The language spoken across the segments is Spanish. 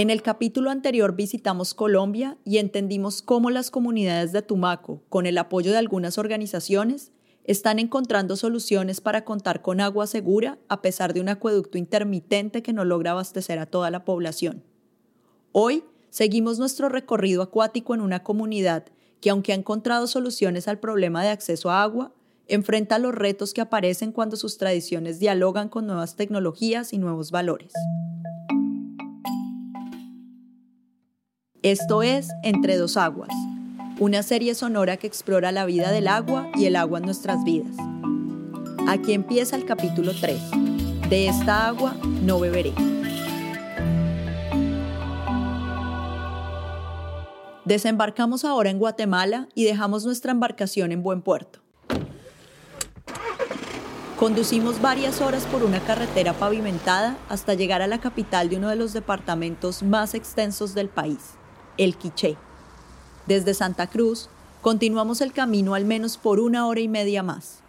En el capítulo anterior visitamos Colombia y entendimos cómo las comunidades de Tumaco, con el apoyo de algunas organizaciones, están encontrando soluciones para contar con agua segura a pesar de un acueducto intermitente que no logra abastecer a toda la población. Hoy seguimos nuestro recorrido acuático en una comunidad que aunque ha encontrado soluciones al problema de acceso a agua, enfrenta los retos que aparecen cuando sus tradiciones dialogan con nuevas tecnologías y nuevos valores. Esto es Entre dos aguas, una serie sonora que explora la vida del agua y el agua en nuestras vidas. Aquí empieza el capítulo 3. De esta agua no beberé. Desembarcamos ahora en Guatemala y dejamos nuestra embarcación en buen puerto. Conducimos varias horas por una carretera pavimentada hasta llegar a la capital de uno de los departamentos más extensos del país, el Quiché. Desde Santa Cruz, continuamos el camino al menos por una hora y media más.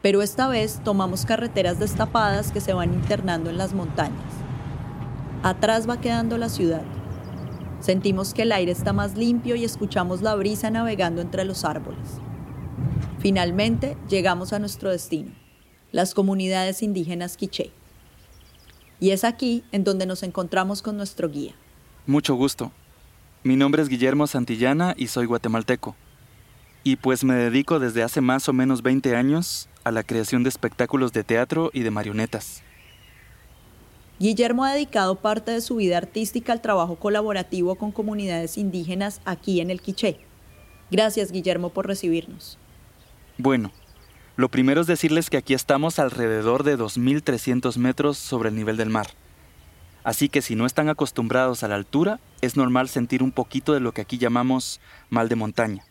Pero esta vez tomamos carreteras destapadas que se van internando en las montañas. Atrás va quedando la ciudad. Sentimos que el aire está más limpio y escuchamos la brisa navegando entre los árboles. Finalmente llegamos a nuestro destino, las comunidades indígenas Quiché. Y es aquí en donde nos encontramos con nuestro guía. Mucho gusto. Mi nombre es Guillermo Santillana y soy guatemalteco. Y pues me dedico desde hace más o menos 20 años a la creación de espectáculos de teatro y de marionetas. Guillermo ha dedicado parte de su vida artística al trabajo colaborativo con comunidades indígenas aquí en el Quiché. Gracias, Guillermo, por recibirnos. Bueno, lo primero es decirles que aquí estamos alrededor de 2.300 metros sobre el nivel del mar. Así que si no están acostumbrados a la altura, es normal sentir un poquito de lo que aquí llamamos mal de montaña.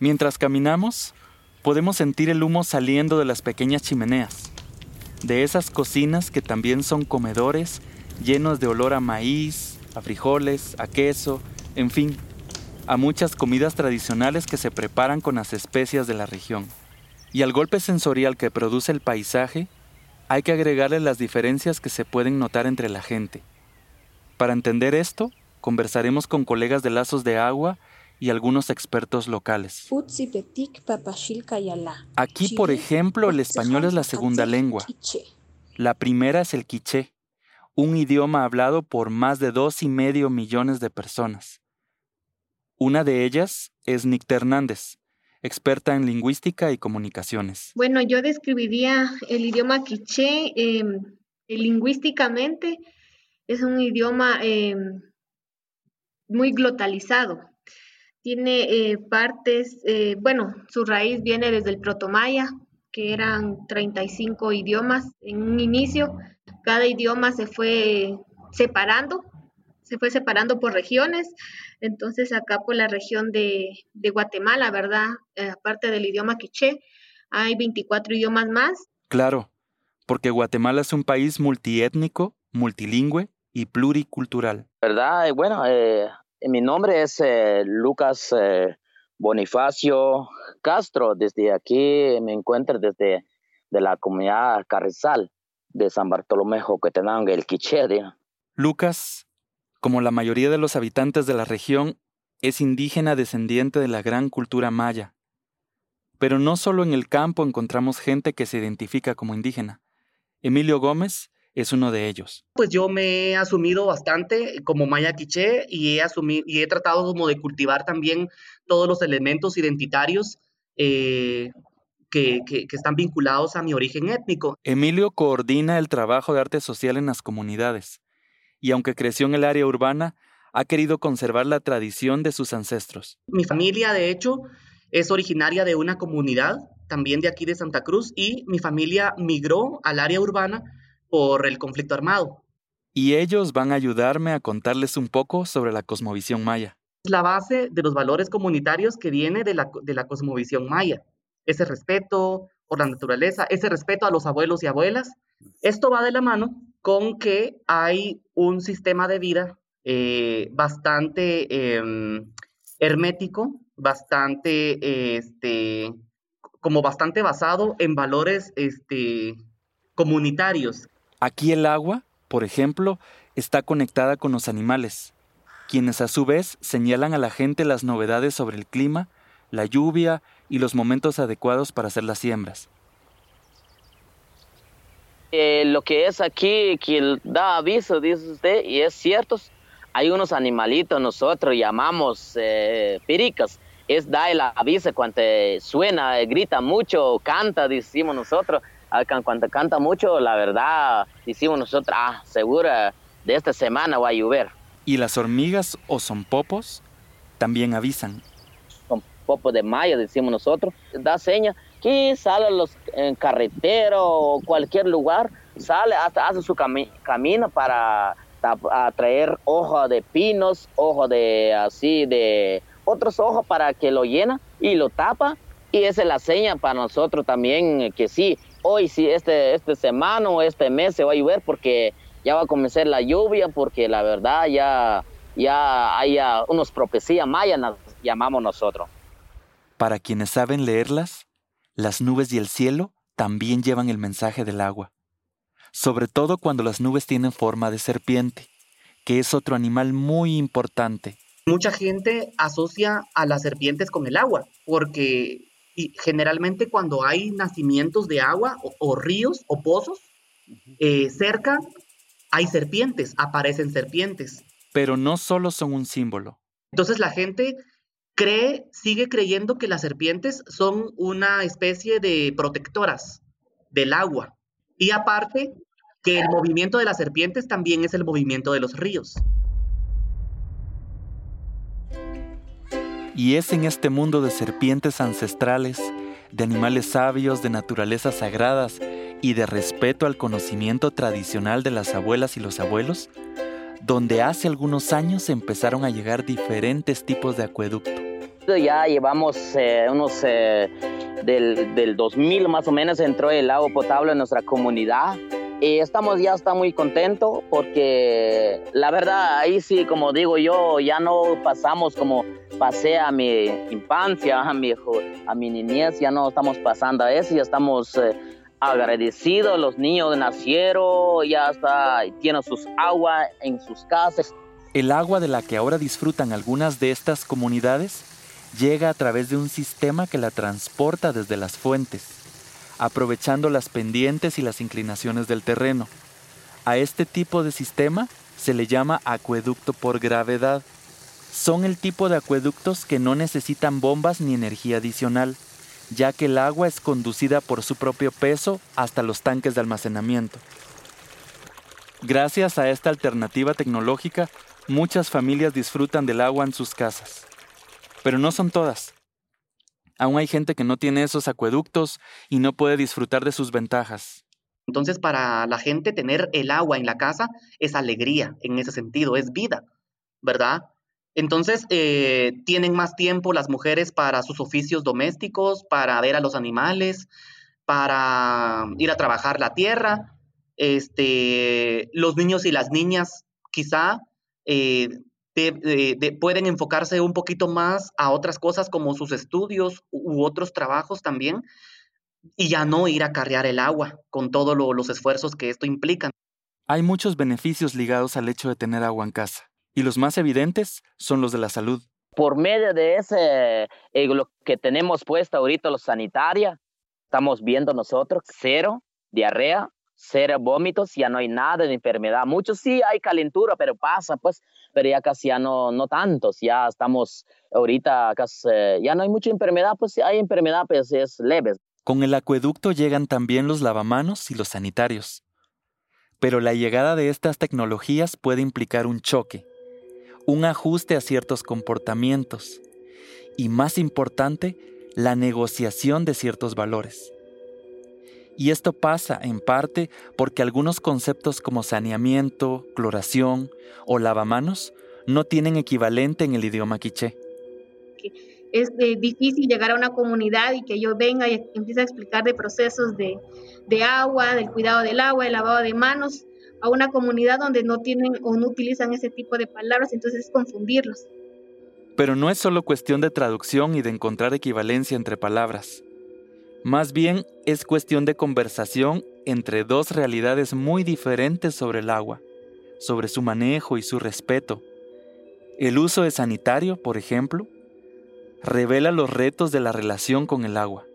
Mientras caminamos, podemos sentir el humo saliendo de las pequeñas chimeneas, de esas cocinas que también son comedores llenos de olor a maíz, a frijoles, a queso, en fin, a muchas comidas tradicionales que se preparan con las especias de la región. Y al golpe sensorial que produce el paisaje, hay que agregarle las diferencias que se pueden notar entre la gente. Para entender esto, conversaremos con colegas de lazos de agua y algunos expertos locales. Aquí, por ejemplo, el español es la segunda lengua. La primera es el quiché, un idioma hablado por más de dos y medio millones de personas. Una de ellas es Nick Hernández, experta en lingüística y comunicaciones. Bueno, yo describiría el idioma quiché em, lingüísticamente. Es un idioma em, muy glotalizado. Tiene eh, partes, eh, bueno, su raíz viene desde el protomaya, que eran 35 idiomas en un inicio. Cada idioma se fue separando, se fue separando por regiones entonces, acá por la región de, Guatemala, ¿verdad? Eh, aparte del idioma quiché, hay 24 idiomas más. Claro, porque Guatemala es un país multiétnico, multilingüe y pluricultural. ¿Verdad? Bueno, eh, mi nombre es eh, Lucas Bonifacio Castro. Desde aquí me encuentro desde de la comunidad Carrizal de San Bartolomé, Joquetenango, el Quiché. Lucas como la mayoría de los habitantes de la región, es indígena descendiente de la gran cultura maya. Pero no solo en el campo encontramos gente que se identifica como indígena. Emilio Gómez es uno de ellos. Pues yo me he asumido bastante como maya quiché y he, asumido, y he tratado como de cultivar también todos los elementos identitarios eh, que, que, están vinculados a mi origen étnico. Emilio coordina el trabajo de arte social en las comunidades y aunque creció en el área urbana, ha querido conservar la tradición de sus ancestros. Mi familia, de hecho, es originaria de una comunidad, también de aquí de Santa Cruz, y mi familia migró al área urbana por el conflicto armado. Y ellos van a ayudarme a contarles un poco sobre la cosmovisión maya. Es la base de los valores comunitarios que viene de la, de la cosmovisión maya. Ese respeto por la naturaleza, ese respeto a los abuelos y abuelas. Esto va de la mano con que hay un sistema de vida eh, bastante em, hermético, bastante, este, como bastante basado en valores este, comunitarios. Aquí el agua, por ejemplo, está conectada con los animales, quienes a su vez señalan a la gente las novedades sobre el clima, la lluvia y los momentos adecuados para hacer las siembras. Eh, lo que es aquí, que da aviso, dice usted, y es cierto, hay unos animalitos, nosotros llamamos eh, piricas, es da el aviso cuando suena, grita mucho, canta, decimos nosotros, ah, cuando canta mucho, la verdad, decimos nosotros, ah, segura de esta semana va a llover. Y las hormigas o son popos también avisan. Son popos de mayo, decimos nosotros. Da seña que sale los, en carretera o cualquier lugar, sale, hasta hace su camino para traer hoja de pinos, hoja de así, de otros ojos para que lo llena y lo tapa. Y esa es la seña para nosotros también, que sí, hoy sí, este, este semana o este mes se va a llover porque ya va a comenzar la lluvia porque la verdad ya, ya hay unos profecías mayas, llamamos nosotros. Para quienes saben leerlas, las nubes y el cielo también llevan el mensaje del agua, sobre todo cuando las nubes tienen forma de serpiente, que es otro animal muy importante. Mucha gente asocia a las serpientes con el agua, porque generalmente cuando hay nacimientos de agua o, ríos o pozos, eh, cerca hay serpientes, aparecen serpientes. Pero no solo son un símbolo. Entonces la gente cree, sigue creyendo que las serpientes son una especie de protectoras del agua. Y aparte, que el movimiento de las serpientes también es el movimiento de los ríos. Y es en este mundo de serpientes ancestrales, de animales sabios, de naturalezas sagradas y de respeto al conocimiento tradicional de las abuelas y los abuelos, donde hace algunos años empezaron a llegar diferentes tipos de acueducto. Ya llevamos eh, unos eh, del, del 2000 más o menos entró el agua potable en nuestra comunidad y estamos ya está muy contentos porque la verdad ahí sí como digo yo ya no pasamos como pasé a mi infancia a mi a mi niñez ya no estamos pasando eso ya estamos eh, agradecidos, los niños nacieron, ya está, tienen sus aguas en sus casas. El agua de la que ahora disfrutan algunas de estas comunidades llega a través de un sistema que la transporta desde las fuentes, aprovechando las pendientes y las inclinaciones del terreno. A este tipo de sistema se le llama acueducto por gravedad. Son el tipo de acueductos que no necesitan bombas ni energía adicional ya que el agua es conducida por su propio peso hasta los tanques de almacenamiento. Gracias a esta alternativa tecnológica, muchas familias disfrutan del agua en sus casas. Pero no son todas. Aún hay gente que no tiene esos acueductos y no puede disfrutar de sus ventajas. Entonces, para la gente tener el agua en la casa es alegría en ese sentido, es vida, ¿verdad? Entonces, eh, tienen más tiempo las mujeres para sus oficios domésticos, para ver a los animales, para ir a trabajar la tierra. Este, los niños y las niñas quizá eh, pueden enfocarse un poquito más a otras cosas como sus estudios u otros trabajos también y ya no ir a carrear el agua con todos los esfuerzos que esto implica. Hay muchos beneficios ligados al hecho de tener agua en casa y los más evidentes son los de la salud. Por medio de ese, eh, lo que tenemos puesto ahorita los sanitarios, estamos viendo nosotros cero diarrea, cero vómitos, ya no hay nada de enfermedad. Muchos sí hay calentura, pero pasa, pues, pero ya casi ya no, no tantos, ya estamos ahorita casi, ya no hay mucha enfermedad, pues hay enfermedad, pues es leve. Con el acueducto llegan también los lavamanos y los sanitarios. Pero la llegada de estas tecnologías puede implicar un choque un ajuste a ciertos comportamientos y, más importante, la negociación de ciertos valores. Y esto pasa en parte porque algunos conceptos como saneamiento, cloración o lavamanos no tienen equivalente en el idioma quiché. Es eh, difícil llegar a una comunidad y que yo venga y empiece a explicar de procesos de, de agua, del cuidado del agua, del lavado de manos, a una comunidad donde no tienen o no utilizan ese tipo de palabras, entonces es confundirlos. Pero no es solo cuestión de traducción y de encontrar equivalencia entre palabras. Más bien es cuestión de conversación entre dos realidades muy diferentes sobre el agua, sobre su manejo y su respeto. El uso de sanitario, por ejemplo, revela los retos de la relación con el agua.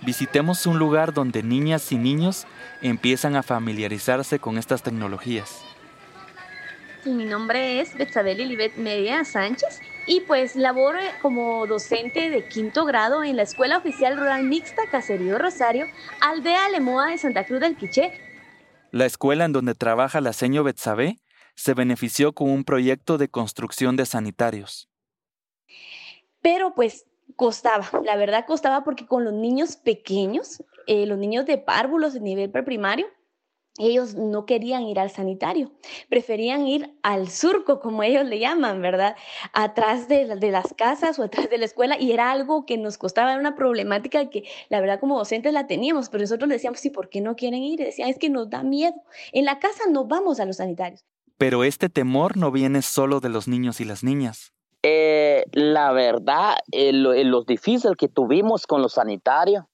Visitemos un lugar donde niñas y niños empiezan a familiarizarse con estas tecnologías. Mi nombre es Betsabel Elibet Media Sánchez y pues laboro como docente de quinto grado en la Escuela Oficial Rural Mixta Caserío Rosario, aldea Lemoa de Santa Cruz del Quiché. La escuela en donde trabaja la seño Betsabé se benefició con un proyecto de construcción de sanitarios. Pero pues costaba, la verdad costaba porque con los niños pequeños, eh, los niños de párvulos de nivel preprimario, ellos no querían ir al sanitario, preferían ir al surco, como ellos le llaman, ¿verdad? Atrás de, las casas o atrás de la escuela, y era algo que nos costaba, era una problemática que la verdad como docentes la teníamos, pero nosotros le decíamos, ¿y por qué no quieren ir? Y decían, es que nos da miedo. En la casa no vamos a los sanitarios. Pero este temor no viene solo de los niños y las niñas. Eh, la verdad, eh, lo, los difíciles que tuvimos con los sanitarios,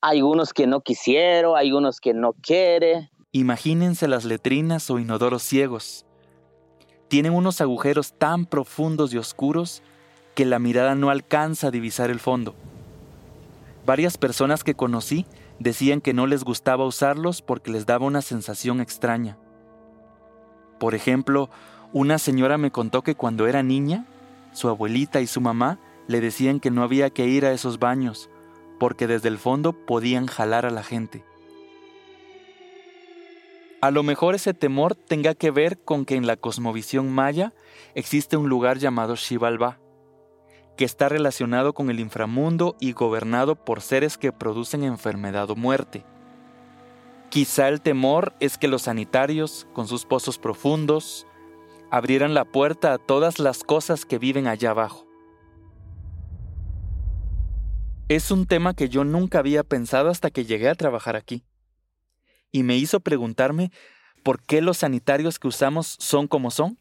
hay unos que no quisieron, hay unos que no quieren Imagínense las letrinas o inodoros ciegos. Tienen unos agujeros tan profundos y oscuros que la mirada no alcanza a divisar el fondo. Varias personas que conocí decían que no les gustaba usarlos porque les daba una sensación extraña. Por ejemplo, una señora me contó que cuando era niña, su abuelita y su mamá le decían que no había que ir a esos baños, porque desde el fondo podían jalar a la gente. A lo mejor ese temor tenga que ver con que en la cosmovisión maya existe un lugar llamado Xibalbá, que está relacionado con el inframundo y gobernado por seres que producen enfermedad o muerte. Quizá el temor es que los sanitarios, con sus pozos profundos, abrieran la puerta a todas las cosas que viven allá abajo. Es un tema que yo nunca había pensado hasta que llegué a trabajar aquí y me hizo preguntarme por qué los sanitarios que usamos son como son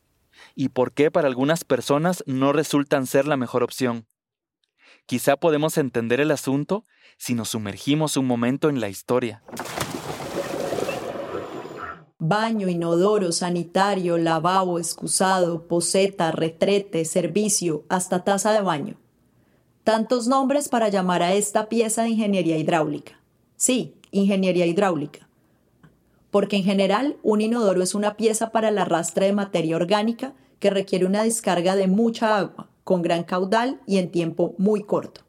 y por qué para algunas personas no resultan ser la mejor opción. Quizá podemos entender el asunto si nos sumergimos un momento en la historia. Baño, inodoro, sanitario, lavabo, excusado, poseta, retrete, servicio, hasta taza de baño. Tantos nombres para llamar a esta pieza de ingeniería hidráulica. Sí, ingeniería hidráulica porque en general un inodoro es una pieza para el arrastre de materia orgánica que requiere una descarga de mucha agua, con gran caudal y en tiempo muy corto.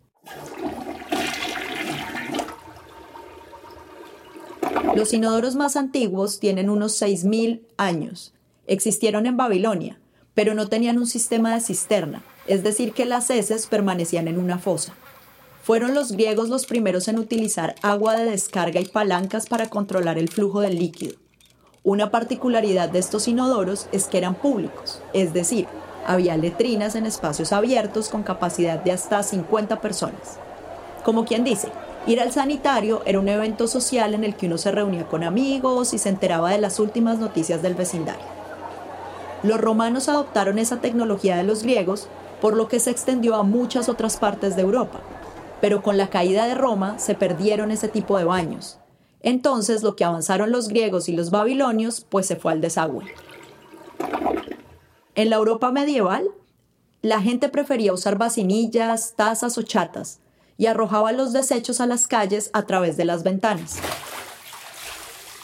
Los inodoros más antiguos tienen unos 6.000 años. Existieron en Babilonia, pero no tenían un sistema de cisterna, es decir, que las heces permanecían en una fosa. Fueron los griegos los primeros en utilizar agua de descarga y palancas para controlar el flujo del líquido. Una particularidad de estos inodoros es que eran públicos, es decir, había letrinas en espacios abiertos con capacidad de hasta 50 personas. Como quien dice, ir al sanitario era un evento social en el que uno se reunía con amigos y se enteraba de las últimas noticias del vecindario. Los romanos adoptaron esa tecnología de los griegos, por lo que se extendió a muchas otras partes de Europa, pero con la caída de Roma se perdieron ese tipo de baños. Entonces lo que avanzaron los griegos y los babilonios pues se fue al desagüe. En la Europa medieval, la gente prefería usar vacinillas, tazas o chatas y arrojaba los desechos a las calles a través de las ventanas.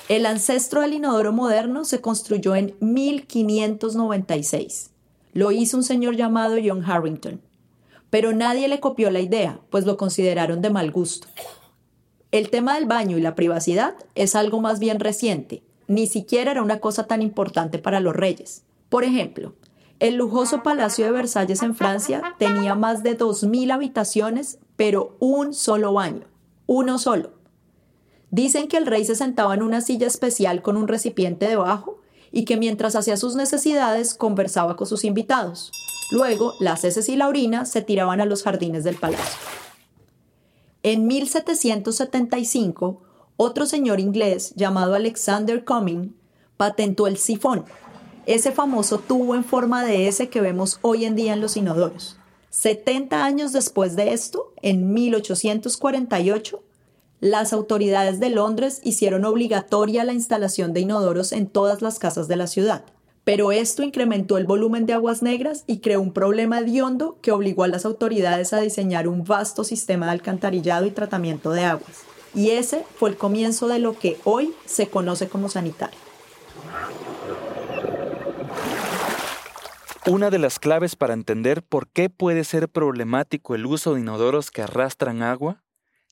El ancestro del inodoro moderno se construyó en 1596. Lo hizo un señor llamado John Harrington pero nadie le copió la idea, pues lo consideraron de mal gusto. El tema del baño y la privacidad es algo más bien reciente, ni siquiera era una cosa tan importante para los reyes. Por ejemplo, el lujoso Palacio de Versalles en Francia tenía más de 2.000 habitaciones, pero un solo baño, uno solo. Dicen que el rey se sentaba en una silla especial con un recipiente debajo y que mientras hacía sus necesidades conversaba con sus invitados. Luego, las heces y la orina se tiraban a los jardines del palacio. En 1775, otro señor inglés llamado Alexander Cumming patentó el sifón, ese famoso tubo en forma de S que vemos hoy en día en los inodoros. 70 años después de esto, en 1848, las autoridades de Londres hicieron obligatoria la instalación de inodoros en todas las casas de la ciudad. Pero esto incrementó el volumen de aguas negras y creó un problema hediondo que obligó a las autoridades a diseñar un vasto sistema de alcantarillado y tratamiento de aguas. Y ese fue el comienzo de lo que hoy se conoce como sanitario. Una de las claves para entender por qué puede ser problemático el uso de inodoros que arrastran agua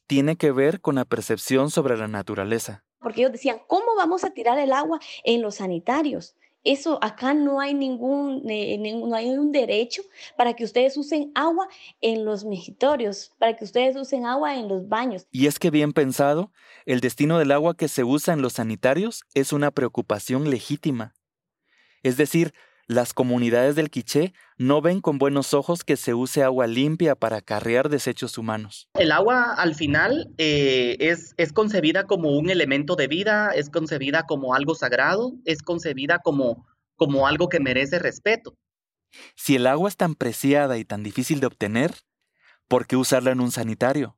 tiene que ver con la percepción sobre la naturaleza. Porque ellos decían, ¿cómo vamos a tirar el agua en los sanitarios? Eso acá no hay ningún, eh, no hay un derecho para que ustedes usen agua en los mejitorios, para que ustedes usen agua en los baños. Y es que bien pensado, el destino del agua que se usa en los sanitarios es una preocupación legítima. Es decir, las comunidades del Quiché no ven con buenos ojos que se use agua limpia para acarrear desechos humanos. El agua al final eh, es, es concebida como un elemento de vida, es concebida como algo sagrado, es concebida como, como algo que merece respeto. Si el agua es tan preciada y tan difícil de obtener, ¿por qué usarla en un sanitario?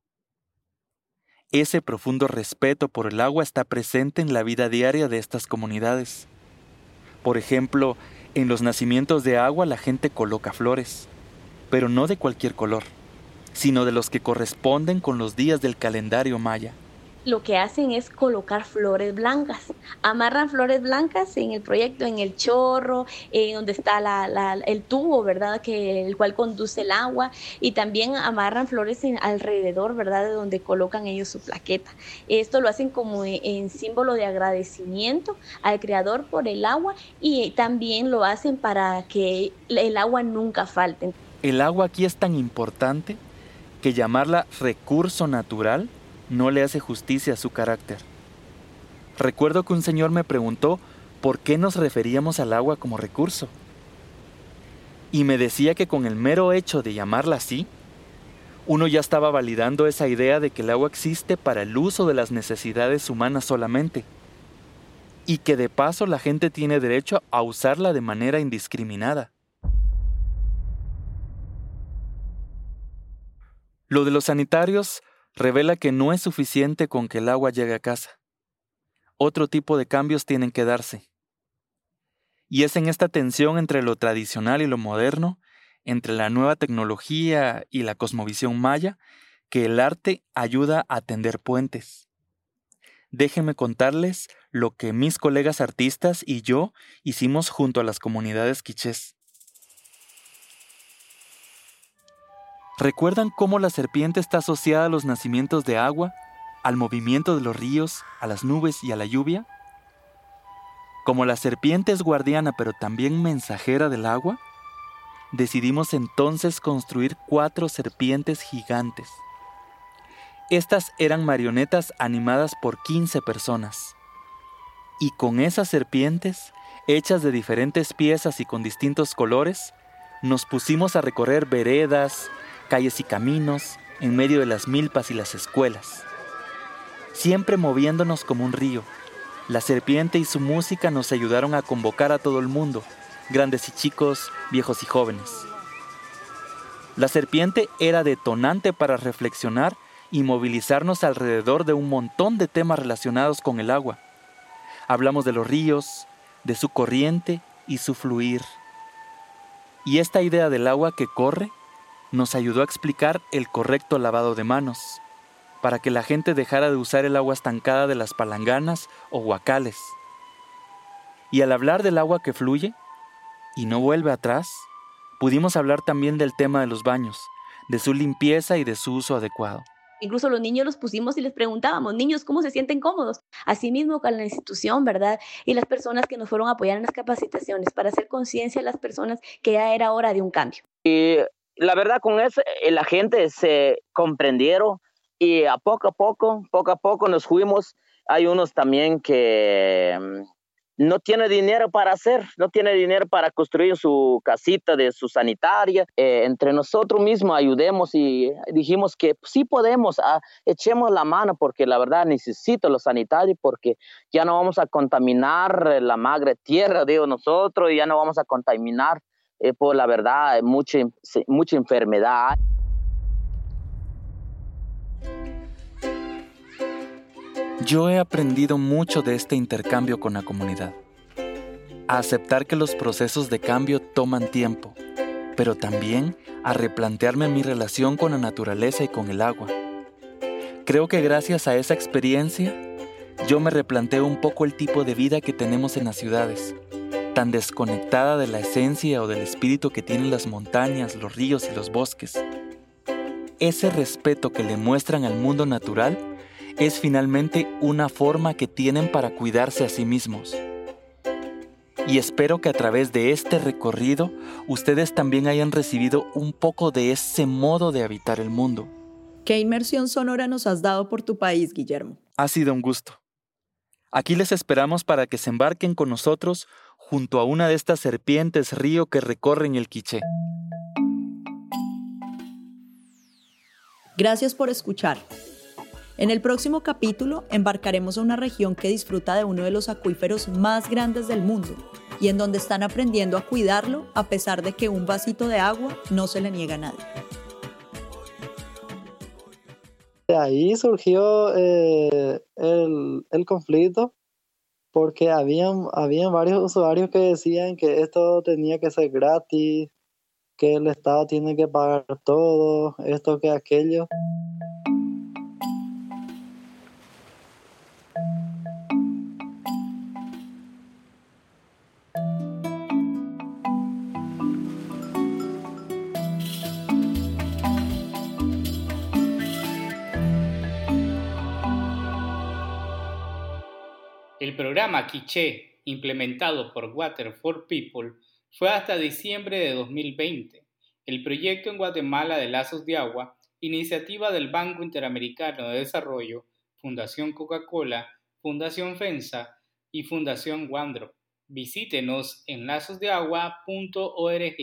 Ese profundo respeto por el agua está presente en la vida diaria de estas comunidades. Por ejemplo, en los nacimientos de agua la gente coloca flores, pero no de cualquier color, sino de los que corresponden con los días del calendario maya lo que hacen es colocar flores blancas. Amarran flores blancas en el proyecto, en el chorro, en donde está el tubo, ¿verdad? Que, el cual conduce el agua. Y también amarran flores alrededor, ¿verdad? De donde colocan ellos su plaqueta. Esto lo hacen como en, símbolo de agradecimiento al Creador por el agua y también lo hacen para que el agua nunca falte. El agua aquí es tan importante que llamarla recurso natural no le hace justicia a su carácter. Recuerdo que un señor me preguntó por qué nos referíamos al agua como recurso. Y me decía que con el mero hecho de llamarla así, uno ya estaba validando esa idea de que el agua existe para el uso de las necesidades humanas solamente, y que de paso la gente tiene derecho a usarla de manera indiscriminada. Lo de los sanitarios revela que no es suficiente con que el agua llegue a casa. Otro tipo de cambios tienen que darse. Y es en esta tensión entre lo tradicional y lo moderno, entre la nueva tecnología y la cosmovisión maya, que el arte ayuda a tender puentes. Déjenme contarles lo que mis colegas artistas y yo hicimos junto a las comunidades quichés. ¿Recuerdan cómo la serpiente está asociada a los nacimientos de agua, al movimiento de los ríos, a las nubes y a la lluvia? Como la serpiente es guardiana pero también mensajera del agua, decidimos entonces construir cuatro serpientes gigantes. Estas eran marionetas animadas por 15 personas. Y con esas serpientes, hechas de diferentes piezas y con distintos colores, nos pusimos a recorrer veredas, calles y caminos, en medio de las milpas y las escuelas. Siempre moviéndonos como un río, la serpiente y su música nos ayudaron a convocar a todo el mundo, grandes y chicos, viejos y jóvenes. La serpiente era detonante para reflexionar y movilizarnos alrededor de un montón de temas relacionados con el agua. Hablamos de los ríos, de su corriente y su fluir. Y esta idea del agua que corre nos ayudó a explicar el correcto lavado de manos, para que la gente dejara de usar el agua estancada de las palanganas o huacales. Y al hablar del agua que fluye y no vuelve atrás, pudimos hablar también del tema de los baños, de su limpieza y de su uso adecuado. Incluso los niños los pusimos y les preguntábamos, niños, ¿cómo se sienten cómodos? Asimismo con la institución, ¿verdad? Y las personas que nos fueron a apoyar en las capacitaciones para hacer conciencia a las personas que ya era hora de un cambio. Y la verdad con eso eh, la gente se comprendieron y a poco a poco, poco a poco nos fuimos. Hay unos también que mm, no tiene dinero para hacer, no tiene dinero para construir su casita de su sanitaria. Eh, entre nosotros mismos ayudemos y dijimos que sí podemos, ah, echemos la mano porque la verdad necesito los sanitarios porque ya no vamos a contaminar la madre tierra, digo nosotros, y ya no vamos a contaminar por la verdad mucha, mucha enfermedad. Yo he aprendido mucho de este intercambio con la comunidad. A aceptar que los procesos de cambio toman tiempo, pero también a replantearme mi relación con la naturaleza y con el agua. Creo que gracias a esa experiencia, yo me replanteo un poco el tipo de vida que tenemos en las ciudades, tan desconectada de la esencia o del espíritu que tienen las montañas, los ríos y los bosques. Ese respeto que le muestran al mundo natural es finalmente una forma que tienen para cuidarse a sí mismos. Y espero que a través de este recorrido ustedes también hayan recibido un poco de ese modo de habitar el mundo. ¿Qué inmersión sonora nos has dado por tu país, Guillermo? Ha sido un gusto. Aquí les esperamos para que se embarquen con nosotros junto a una de estas serpientes río que recorren el Quiché. Gracias por escuchar. En el próximo capítulo embarcaremos a una región que disfruta de uno de los acuíferos más grandes del mundo y en donde están aprendiendo a cuidarlo a pesar de que un vasito de agua no se le niega a nadie. De ahí surgió eh, el, conflicto porque habían, habían varios usuarios que decían que esto tenía que ser gratis, que el Estado tiene que pagar todo, esto que aquello. Implementado por Water for People, fue hasta diciembre de 2020. El proyecto en Guatemala de Lazos de Agua, iniciativa del Banco Interamericano de Desarrollo, Fundación Coca-Cola, Fundación FENSA y Fundación Wandro. Visítenos en lazosdeagua.org.